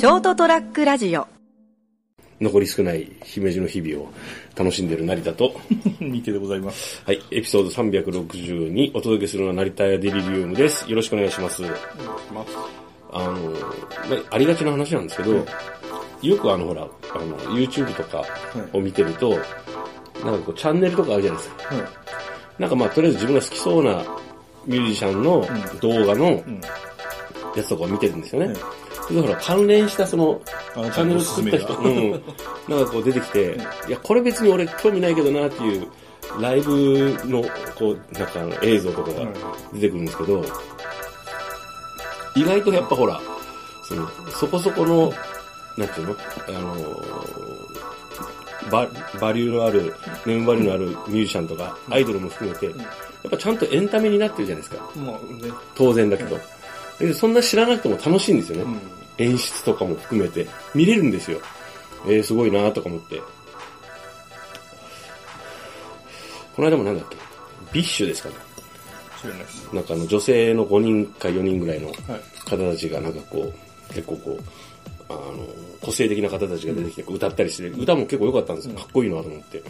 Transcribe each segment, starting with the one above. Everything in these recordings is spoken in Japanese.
ショートトラックラジオ残り少ない姫路の日々を楽しんでいる成田と、ニケでございます。はい、エピソード360にお届けするのは成田屋デリリウムです。よろしくお願いします。ます。あの、まあ、ありがちな話なんですけど、よくあのほら、あの、YouTube とかを見てると、なんかこうチャンネルとかあるじゃないですか。はい。なんかまあとりあえず自分が好きそうなミュージシャンの動画のうん。やつとかを見てるんですよね。はいほら関連したそのあチャンネル作った人、うん。なんかこう出てきて、いや、これ別に俺興味ないけどなっていう、ライブの、こう、なんか映像とかが出てくるんですけど、意外とやっぱほら、その、そこそこの、なんていうの？あのバ、バリューのある、ネームバリューのあるミュージシャンとか、アイドルも含めて、やっぱちゃんとエンタメになってるじゃないですか。当然だけど。でそんな知らなくても楽しいんですよね。うん。演出とかも含めて見れるんですよ。えー、すごいなとか思って。この間もなんだっけ？ BiSH ですかね。知らないです。なんかあの女性の5人か4人ぐらいのはい。方たちがなんかこう、結構こう、あの、個性的な方たちが出てきて歌ったりして、歌も結構良かったんですよ。かっこいいなと思って。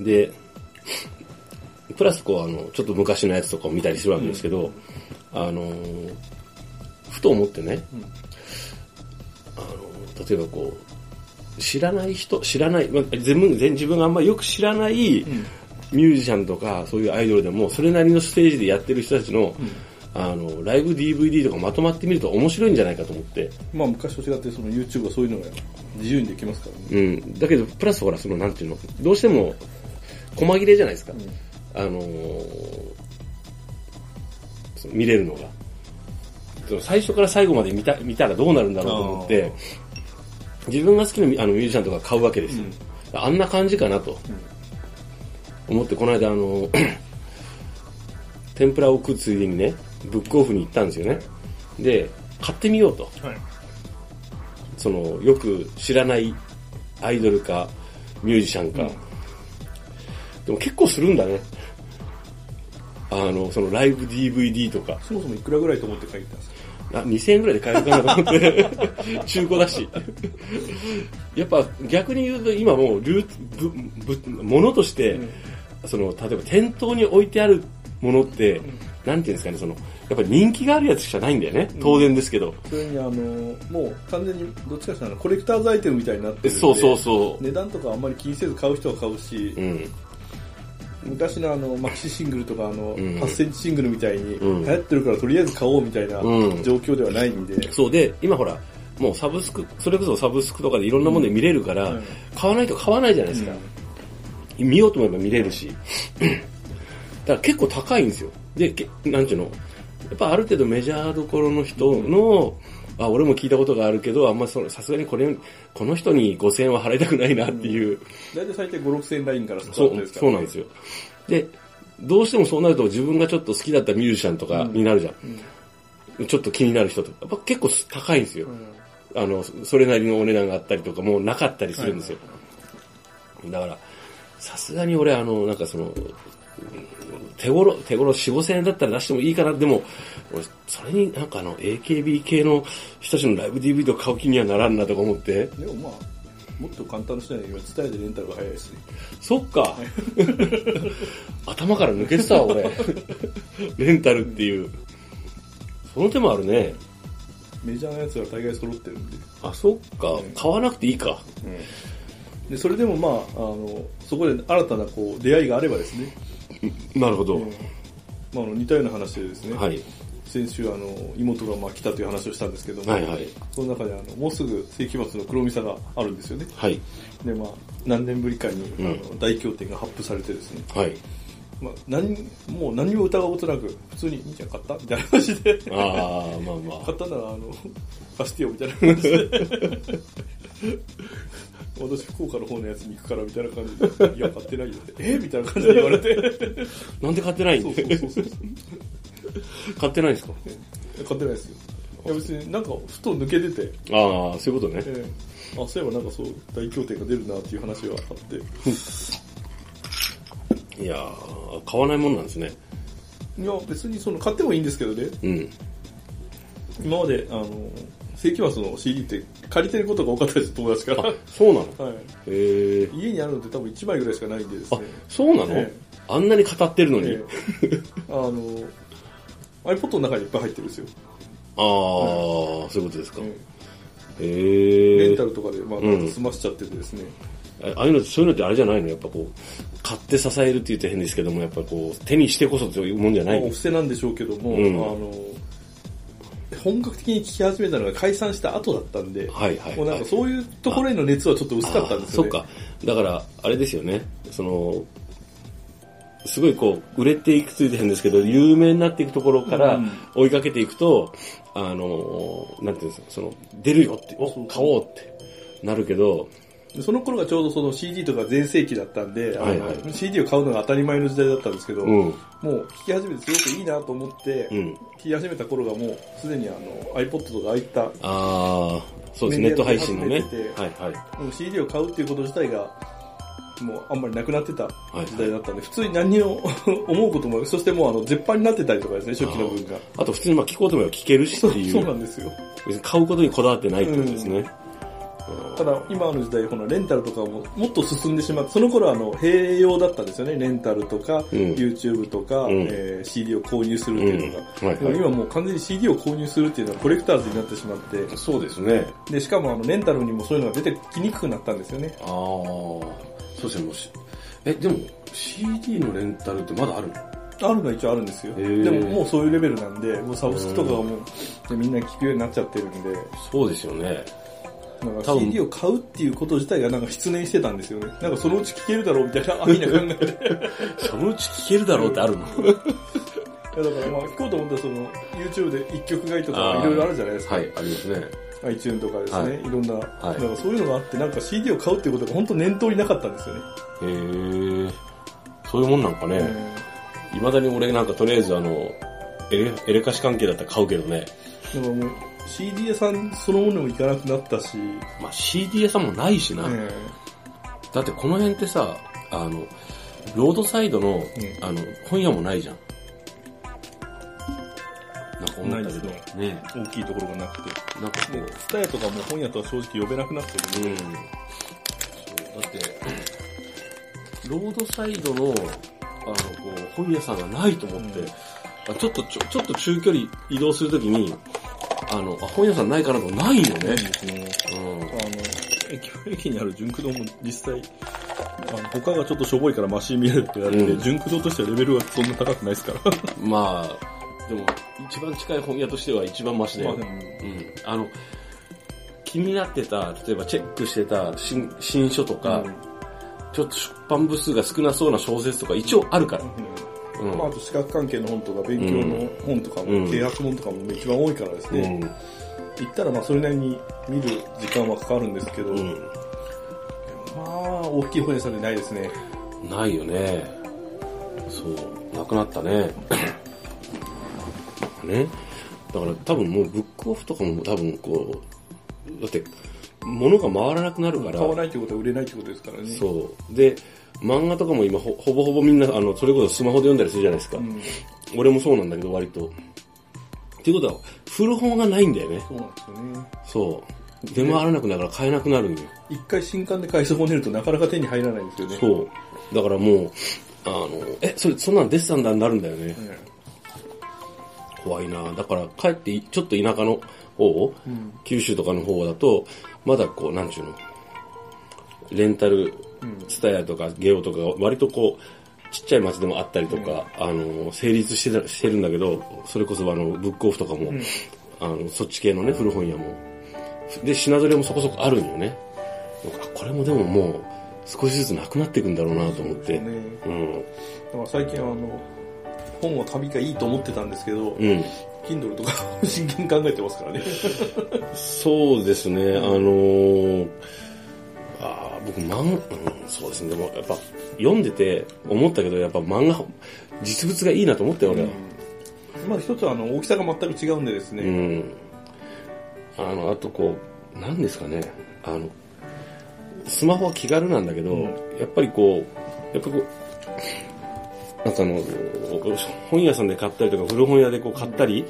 で、プラスこうあの、ちょっと昔のやつとかを見たりするわけですけど、あの、ふと思ってね、あの、例えばこう、知らない人、知らない、まあ、全部、全自分があんまりよく知らないミュージシャンとか、そういうアイドルでも、それなりのステージでやってる人たちの、あの、ライブ DVD とかまとまってみると面白いんじゃないかと思って。まあ昔と違ってその YouTube はそういうのが自由にできますからね。うん。だけど、プラスほら、その、なんていうの、どうしても、細切れじゃないですか。あのー見れるのが。その最初から最後まで見た見たらどうなるんだろうと思って、自分が好きなミあのミュージシャンとか買うわけですよ。あんな感じかなと、思って、この間、あの、天ぷらを食うついでにね、ブックオフに行ったんですよね。で、買ってみようと。はい。その、よく知らないアイドルか、ミュージシャンか。でも結構するんだね。あの、そのライブ DVD とか。そもそもいくらぐらいと思って書いてたんですか？あ、2000円ぐらいで買えるかなと思って。中古だし。やっぱ逆に言うと今もう流、ぶ、ぶ、ものとして、その、例えば店頭に置いてあるものって、なんていうんですかね、その、やっぱり人気があるやつしかないんだよね。当然ですけど。それにあの、もう完全にどっちかというとコレクターズアイテムみたいになってるんで。そうそうそう。値段とかあんまり気にせず買う人は買うし、うん。昔のあの、マキシシングルとかあの、ん。8センチシングルみたいに、うん。流行ってるからとりあえず買おうみたいなうん。状況ではないんで、そう。で、今ほら、もうサブスク、それこそサブスクとかでいろんなもので見れるから、うん。買わないと買わないじゃないですか。見ようと思えば見れるし。だから結構高いんですよ。で、けなんていうの、やっぱある程度メジャーどころの人の、あ、俺も聞いたことがあるけど、あんまそのさすがにこれ、この人に5000円は払いたくないなっていう、大体最低5、6千円ラインからスタそうートですから、そうなんですよ。で、どうしてもそうなると自分がちょっと好きだったミュージシャンとかになるじゃん。ちょっと気になる人とか。やっぱ結構高いんですよ。あの、それなりのお値段があったりとか、もうなかったりするんですよ。だから、さすがに俺、あの、なんかその、手頃、手頃4、5千円だったら出してもいいかな。でも、俺、それになんかあの、AKB 系の人たちのライブ DVD を買う気にはならんなとか思って。でもまあ、もっと簡単な人には今、伝えでレンタルが早いですね。そっか。頭から抜けてたわ、俺。レンタルっていう。その手もあるね。メジャーなやつは大概揃ってるんで。あ、そっか。買わなくていいか。で、それでもまあ、あの、そこで新たなこう、出会いがあればですね、なるほど。まあ、あの似たような話でですね、はい。先週あの、妹がまあ来たという話をしたんですけども、はいはい。その中であの、もうすぐ世紀末の黒ミサがあるんですよね。はい。で、まあ、何年ぶりかに、うんあの大経典が発布されてですね、はい。まあ、何、もう何も疑うことなく、普通に、兄ちゃん買ったみたいな話で、ああ、まあま買ったなら、あの、貸してよ、みたいな感じで。私、福岡の方のやつに行くから、みたいな感じで、いや、買ってないよって、え？みたいな感じで言われて、あ。なんで買ってないんそうでそうそうそう。買ってないんですか？買ってないですよ。いや、別になんか、ふと抜けてて、ああ、そういうことね。ええあ、そういえばなんかそう、大経典が出るなっていう話があって、いやー、買わないもんなんですね。いや、別にその、買ってもいいんですけどね、うん。今まで、あの、世紀末の CD って借りてることが多かったです、友達から。あ、そうなの？はい。へえ。家にあるのって多分1枚ぐらいしかないんでですあね。、そうなの？えあんなに語ってるのに。ええあの、iPod の中にいっぱい入ってるんですよ。ああ、そういうことですか。えへええレンタ。ルとかで、まあ、うん済ましちゃっててですね。ああいうの、そういうのってあれじゃないの？やっぱこう、買って支えるって言って変ですけども、やっぱこう、手にしてこそというもんじゃないの？まあお布施なんでしょうけども、うんあの、本格的に聴き始めたのが解散した後だったんで、はいはい。もうなんかそういうところへの熱はちょっと薄かったんですよね。そっか。だから、あれですよね。その、すごいこう、売れていくついて変ですけど、有名になっていくところからうん追いかけていくと、あの、なんていうんですか、その、出るよって、お、買おうってなるけど、その頃がちょうどその CD とか全盛期だったんで、はいはい CD を買うのが当たり前の時代だったんですけど、うん。もう聴き始めてすごくいいなと思って、うん。聴き始めた頃がもうすでにあの iPod とかああいったああ、そうですね、ネット配信のね。はいはい。もう CD を買うっていうこと自体がもうあんまりなくなってたはい時代だったんで、普通に何を 思うことも、そしてもうあの絶版になってたりとかですね、初期の分が。あと普通にまあ聞こうと思えば聞けるしっていう。そうなんですよ。別に買うことにこだわってないってことですね。ただ今の時代、このレンタルとかももっと進んでしまって、その頃はあの併用だったんですよね、レンタルとか、ん。YouTube とか、うん。えー CD を購入するっていうのが、うん。はいはい。でも今もう完全に CD を購入するっていうのはコレクターズになってしまって、そうですね。で、しかもあのレンタルにもそういうのが出てきにくくなったんですよね。ああ、そうですね、もし。え、でも CD のレンタルってまだあるの？あるのは一応あるんですよ。でももうそういうレベルなんで、もうサブスクとかはもう、でみんな聞くようになっちゃってるんで、そうですよね。なんか CD を買うっていうこと自体がなんか失念してたんですよね。なんかそのうち聞けるだろうみたいな安易な考えで。そのうち聞けるだろうってあるの？いやだからまあ聞こうと思ったらその YouTube で一曲買いとかいろいろあるじゃないですか。はい、ありますね。iTune とかですね、はいい、ろんな、いなんかそういうのがあってなんか CD を買うっていうことが本当念頭になかったんですよね。へえ、そういうもんなんかね。うんいまだに俺なんかとりあえずあの、エレ、エレカシ関係だったら買うけどね。だからもう CD 屋さんそのものも行かなくなったし、まあ CD 屋さんもないしな。えだってこの辺ってさ、あの、ロードサイドの、あの、本屋もないじゃん。なんか思ったけど。ないですね大きいところがなくて。なんかこで、ツタヤとかも本屋とは正直呼べなくなってるうん。そう、だって、ロードサイドの、あの、こう、本屋さんがないと思って、うんあちょっと、ちょ、ちょっと中距離移動するときに、あの、あ、本屋さんないかなとないよね。うん。あの、駅駅にある純駆動も実際、あの他がちょっとしょぼいからマシに見えるって言われて、うん純駆動としてはレベルがそんな高くないですから。まあ、でも、一番近い本屋としては一番マシだよ。まあでも、うん。あの、気になってた、例えばチェックしてた新新書とか、うんちょっと出版部数が少なそうな小説とか一応あるから。うん。まあ、あと資格関係の本とか勉強の本とかも、うん契約本とかも一番多いからですね、うん。行ったらまあそれなりに見る時間はかかるんですけど、うん。まあ大きい本屋さんでないですね。ないよね。そう、なくなったね。ね。だから多分もうブックオフとかも多分こう、だって、物が回らなくなるから。買わないってことは売れないってことですからね。そう。で、漫画とかも今ほほぼほぼみんな、あの、それこそスマホで読んだりするじゃないですか。うん俺もそうなんだけど、割と。っていうことは、古本がないんだよね。そうなんですよね。そう。出回らなくなるから買えなくなるんよ。一回新刊で買い損ねるとなかなか手に入らないんですよね。そう。だからもう、あの、え、それ、そんなん出てたんだになるんだよね。ね怖いなだから帰っていちょっと田舎の方、うん九州とかの方だと、まだこう、なんちゅうの、レンタル、ツタヤとかゲオとかが割とこう、ちっちゃい町でもあったりとか、あの、成立してたしてるんだけど、それこそあの、ブックオフとかも、あの、そっち系のね、古本屋も。で、品揃えもそこそこあるんよね。あこれもでももう、少しずつなくなっていくんだろうなと思って。ねうん。だから最近はあの、本は紙がいいと思ってたんですけど、うん。Kindle とか真剣に考えてますからね。そうですね、あのー、あー僕漫、うん、そうですね、でもやっぱ読んでて思ったけど、やっぱ漫画、実物がいいなと思ったよ、俺は。まあ一つはあの大きさが全く違うんでですね、うん。あの、あとこう、なんですかね、あの、スマホは気軽なんだけど、うんやっぱりこう、やっぱこう、なんかあの、本屋さんで買ったりとか、古本屋でこう買ったり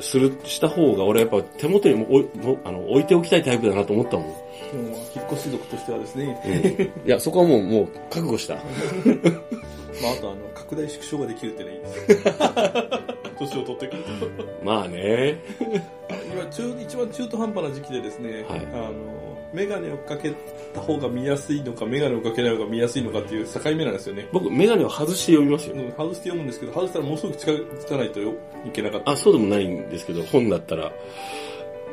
する、した方が俺やっぱ手元にも置いもあの置いておきたいタイプだなと思ったもん。でもまあ引っ越し族としてはですね、うん、いや、そこはもう、もう覚悟した。まああとあの、拡大縮小ができるってね、いいですね。年を取ってくると。まあね。今中、一番中途半端な時期でですね、はいあの、メガネをかけた方が見やすいのか、メガネをかけない方が見やすいのかっていう境目なんですよね。僕、メガネを外して読みますよう。ん外して読むんですけど、外したらもうすぐ近づかないとよいけなかった。あ、そうでもないんですけど、本だったら、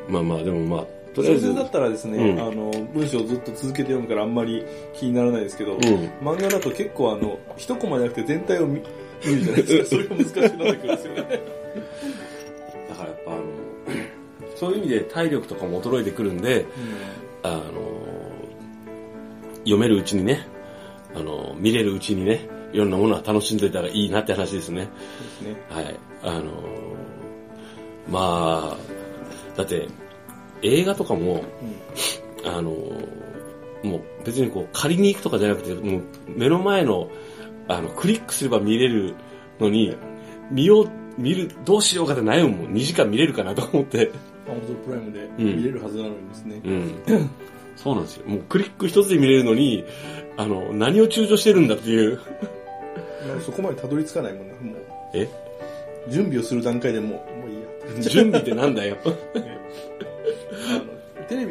まあまあ、でもまあ、とりあえず、小説だったらですね、うんあの、文章をずっと続けて読むからあんまり気にならないですけど、うん漫画だと結構あの、一コマじゃなくて全体を見見るじゃないですか。それが難しくなってくるんですよね。だからやっぱあの、そういう意味で体力とかも衰えてくるんで、あの、読めるうちにね、あの、見れるうちにね、いろんなものは楽しんでたらいいなって話ですね。ですね。はい。あの、まあ、だって、映画とかも、あの、もう別にこう借りに行くとかじゃなくて、もう目の前の、あの、クリックすれば見れるのに、見よう、見る、どうしようかって悩むもん。2時間見れるかなと思って。アマゾンプライムでうん見れるはずなのにですね。うん。そうなんですよ。もうクリック一つで見れるのに、あの、何を躊躇してるんだっていう。まあそこまでたどり着かないもんな。もう、え？準備をする段階でもう、もういいや。準備ってなんだよ。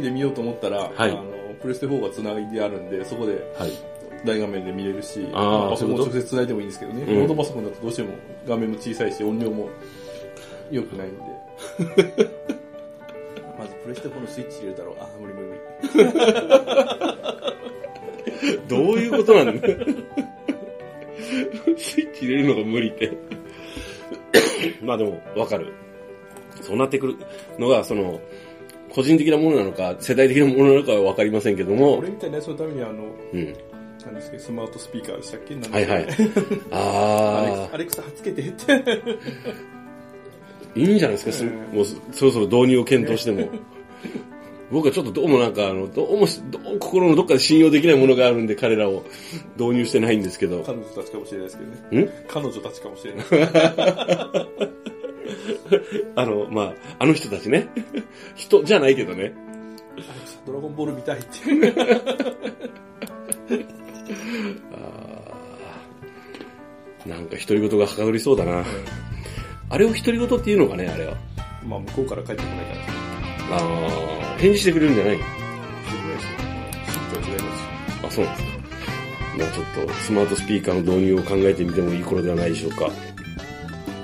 ビで見ようと思ったら、はいあのプレステ4がつないであるんで、そこではい。大画面で見れるし、パソコン直接つないでもいいんですけどね、うんノートパソコンだとどうしても画面も小さいし、音量も良くないんで。まずプレステ4のスイッチ入れたら、あ、無理無理無理。どういうことなのスイッチ入れるのが無理って。まあでも、わかる。そうなってくるのが、その、個人的なものなのか、世代的なものなのかはわかりませんけども俺、みたいなやつのためにあの、うん。なんですけど、スマートスピーカーでしたっけ？はいはい。アレクあアレクサはつけてって。ー、いいんじゃないですか、すうんもうそろそろ導入を検討しても。僕はちょっとどうもなんか、あの、どうも心のどっかで信用できないものがあるんで、彼らを導入してないんですけど。彼女たちかもしれないですけどね。ん？彼女たちかもしれない。あの、まあ、あの人たちね。人じゃないけどね。ドラゴンボール見たいっていう。なんか独り言がはかどりそうだな。あれを独り言っていうのかね、あれは。まあ、向こうから帰ってこないから。あー返事してくれるんじゃないあ、そうなんですか。まあちょっとスマートスピーカーの導入を考えてみてもいい頃ではないでしょうか。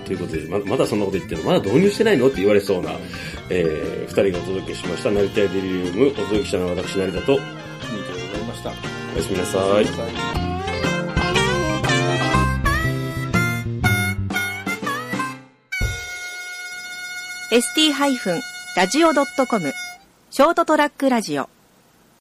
ということで、ままだそんなこと言ってるの？まだ導入してないの？って言われそうな、えー、二人がお届けしました、成田屋デリリウム、お届けしたのは私、成田と、ニートでございました。おやすみなさい。ST-radio.com ショートトラックラジオ